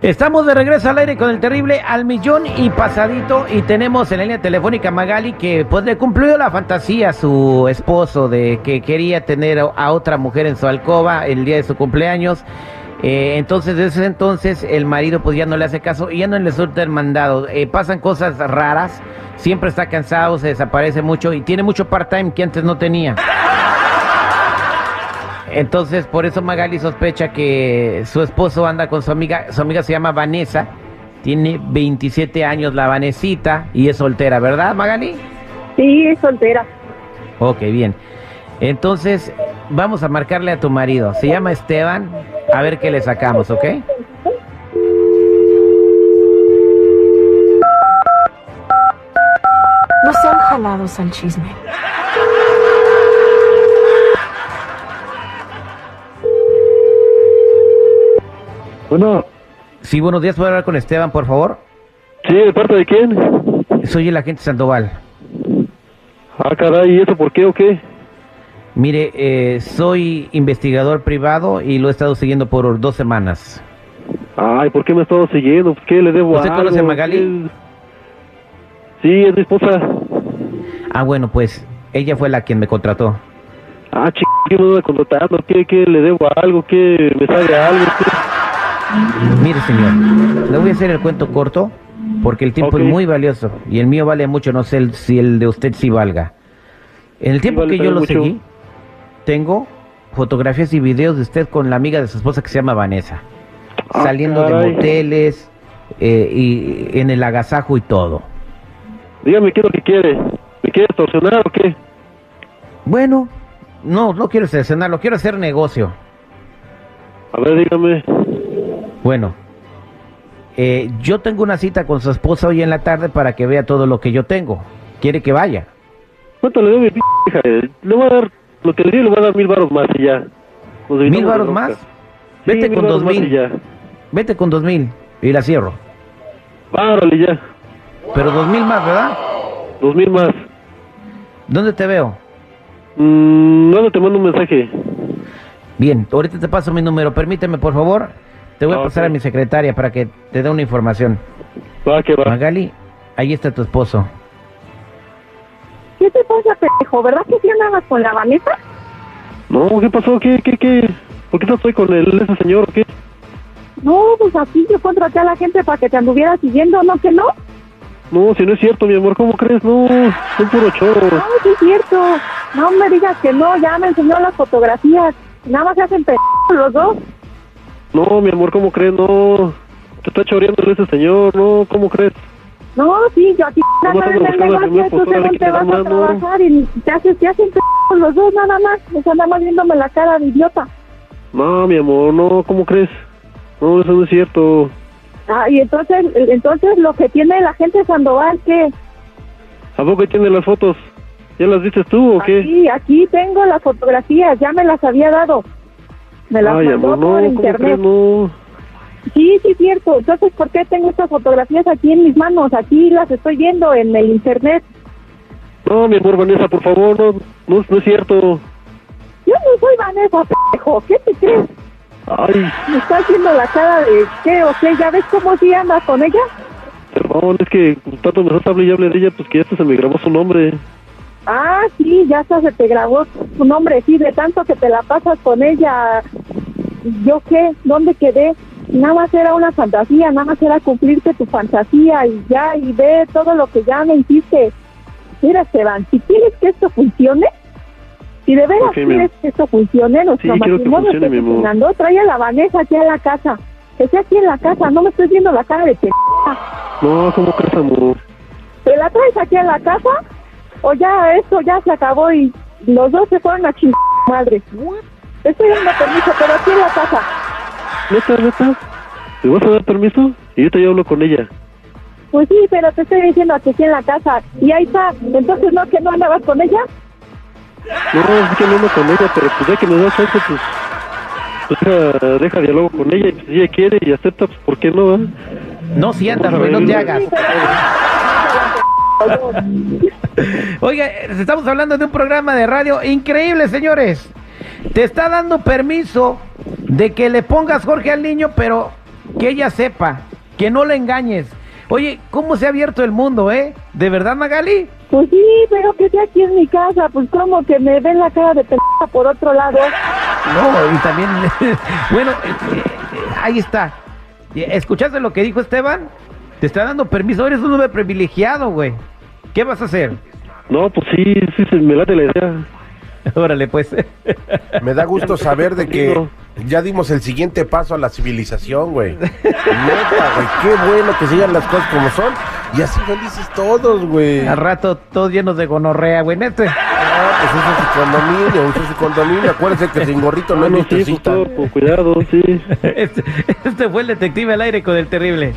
Estamos de regreso al aire con el terrible al millón y pasadito y tenemos en la línea telefónica Magali que pues le cumplió la fantasía a su esposo de que quería tener a otra mujer en su alcoba el día de su cumpleaños. Eh, entonces desde ese entonces el marido pues ya no le hace caso y ya no le suelta el mandado. Eh, pasan cosas raras, siempre está cansado, se desaparece mucho y tiene mucho part-time que antes no tenía. Entonces, por eso Magali sospecha que su esposo anda con su amiga, su amiga se llama Vanessa, tiene 27 años la Vanesita y es soltera, ¿verdad Magali? Sí, es soltera. Ok, bien. Entonces, vamos a marcarle a tu marido, se llama Esteban, a ver qué le sacamos, ¿ok? No sean jalados al chisme. Bueno, Sí, buenos días, ¿puedo hablar con Esteban, por favor? sí, ¿de parte de quién? Soy el agente Sandoval. Ah, caray, ¿y eso por qué o qué? Mire, eh, soy investigador privado y lo he estado siguiendo por dos semanas. Ay, ¿por qué me ha estado siguiendo? ¿Qué le debo ¿Usted algo? conoce a Magali? Sí, es mi esposa. Ah, bueno, pues ella fue la quien me contrató. Ah, ch... ¿qué me anda contratando? ¿Qué, ¿Qué le debo algo? ¿Qué me sabe algo? ¿Qué? Mire, señor, le voy a hacer el cuento corto porque el tiempo es muy valioso y el mío vale mucho, no sé el- si el de usted sí valga. En el tiempo vale que yo lo mucho. seguí, tengo fotografías y videos de usted con la amiga de su esposa que se llama Vanessa, Ah, saliendo caray. de moteles eh, y en el agasajo y todo. Dígame, ¿qué es lo que quiere? ¿Me quiere extorsionar o qué? Bueno, no, no quiero seleccionarlo, quiero hacer negocio. A ver, dígame. Bueno, eh, yo tengo una cita con su esposa hoy en la tarde para que vea todo lo que yo tengo. ¿Quiere que vaya? ¿Cuánto le debo mi p hija? Le voy a dar, lo que le di le voy a dar mil baros más y ya. ¿Mil bronca. más? Vete con dos mil. ya. Vete con dos mil y la cierro. Párale ya. Pero dos mil más, ¿verdad? Dos mil más. ¿Dónde te veo? No te mando un mensaje. Bien, ahorita te paso mi número. Permíteme, por favor. Te voy a pasar a mi secretaria para que te dé una información. Va, que va. Magali, ahí está tu esposo. ¿Qué te pasa, pendejo? ¿Verdad que sí andabas con la Vanessa? No, ¿qué pasó? ¿Qué, qué, qué? ¿Por qué no estoy con el, ese señor o qué? No, pues aquí yo contraté a la gente para que te anduviera siguiendo, ¿no que no? No, si no es cierto, mi amor, ¿cómo crees? No, es un puro choro. No, sí es cierto. No me digas que no, ya me enseñó las fotografías. Nada más se hacen pendejos los dos. No, mi amor, ¿cómo crees? No, te está choreando ese señor, no, ¿cómo crees? No, sí, yo aquí Vamos ando en el negocio, tú según te vas a trabajar y te, haces, te hacen pendejos los dos nada más. O sea, nada más viéndome la cara de idiota. No, mi amor, no, ¿cómo crees? No, eso no es cierto. Ah, y entonces, entonces lo que tiene la gente Sandoval, que ¿A poco tiene las fotos? ¿Ya las viste tú o qué? aquí, aquí tengo las fotografías, ya me las había dado. Me las Ay, mandó amor, por ¿cómo internet. No. Sí, sí, cierto. Entonces, ¿por qué tengo estas fotografías aquí en mis manos? Aquí las estoy viendo en el internet. No, mi amor, Vanessa, por favor, no, no, no es cierto. Yo no soy Vanessa, pendejo. ¿Qué te crees? Ay, Me está haciendo la cara de qué o qué. ¿Ya ves cómo sí andas con ella? perdón, es que tanto me estás hable y hable de ella, pues que ya se me grabó su nombre. Ah, sí, ya hasta se te grabó tu nombre. Sí, de tanto que te la pasas con ella. ¿Yo qué? ¿Dónde quedé? Nada más era una fantasía, nada más era cumplirte tu fantasía y ya, y ve todo lo que ya me hiciste. Mira, Esteban, si quieres que esto funcione, si de veras quieres que esto funcione, nuestro Sí, matrimonio esté funcionando, trae a la Vanessa aquí a la casa. Que esté aquí en la casa, no me estoy viendo la cara de p***. No, ¿cómo crees, amor? ¿Te la traes aquí a la casa? ¿O ya esto ya se acabó y los dos se fueron a chingar madre? Te estoy dando permiso, pero aquí en la casa. ¿Neta, neta? ¿Me vas a dar permiso? Y yo te hablo con ella. Pues sí, pero te estoy diciendo que aquí en la casa. Y ahí está. Entonces, ¿no que no andabas con ella? No, es que no ando con ella, pero pues ya que me das chance, pues, pues deja, deja diálogo con ella y pues, si ella quiere y acepta, pues ¿por qué no? va? No sientas, Rubén, no te hagas. Sí, pero... Oiga, estamos hablando de un programa de radio increíble, señores. Te está dando permiso de que le pongas Jorge al niño, pero que ella sepa, que no le engañes. Oye, ¿cómo se ha abierto el mundo, eh? ¿De verdad, Magali? Pues sí, pero que sea aquí en mi casa, pues como que me ven la cara de pendeja por otro lado. No, y también, bueno, eh, eh, ahí está. ¿Escuchaste lo que dijo Esteban? Te está dando permiso, eres un hombre privilegiado, güey. ¿Qué vas a hacer? No, pues sí, sí, se me late la idea. Órale, pues. Me da gusto saber de que ya dimos el siguiente paso a la civilización, güey. Neta, güey, qué bueno que sigan las cosas como son y así felices todos, güey. Al rato todos llenos de gonorrea, güey, neta. Ah, pues eso es su condominio, es su condominio. Acuérdense que sin gorrito no hay No, sí, pues necesita. todo con cuidado, sí. Este, este fue el detective al aire con el terrible.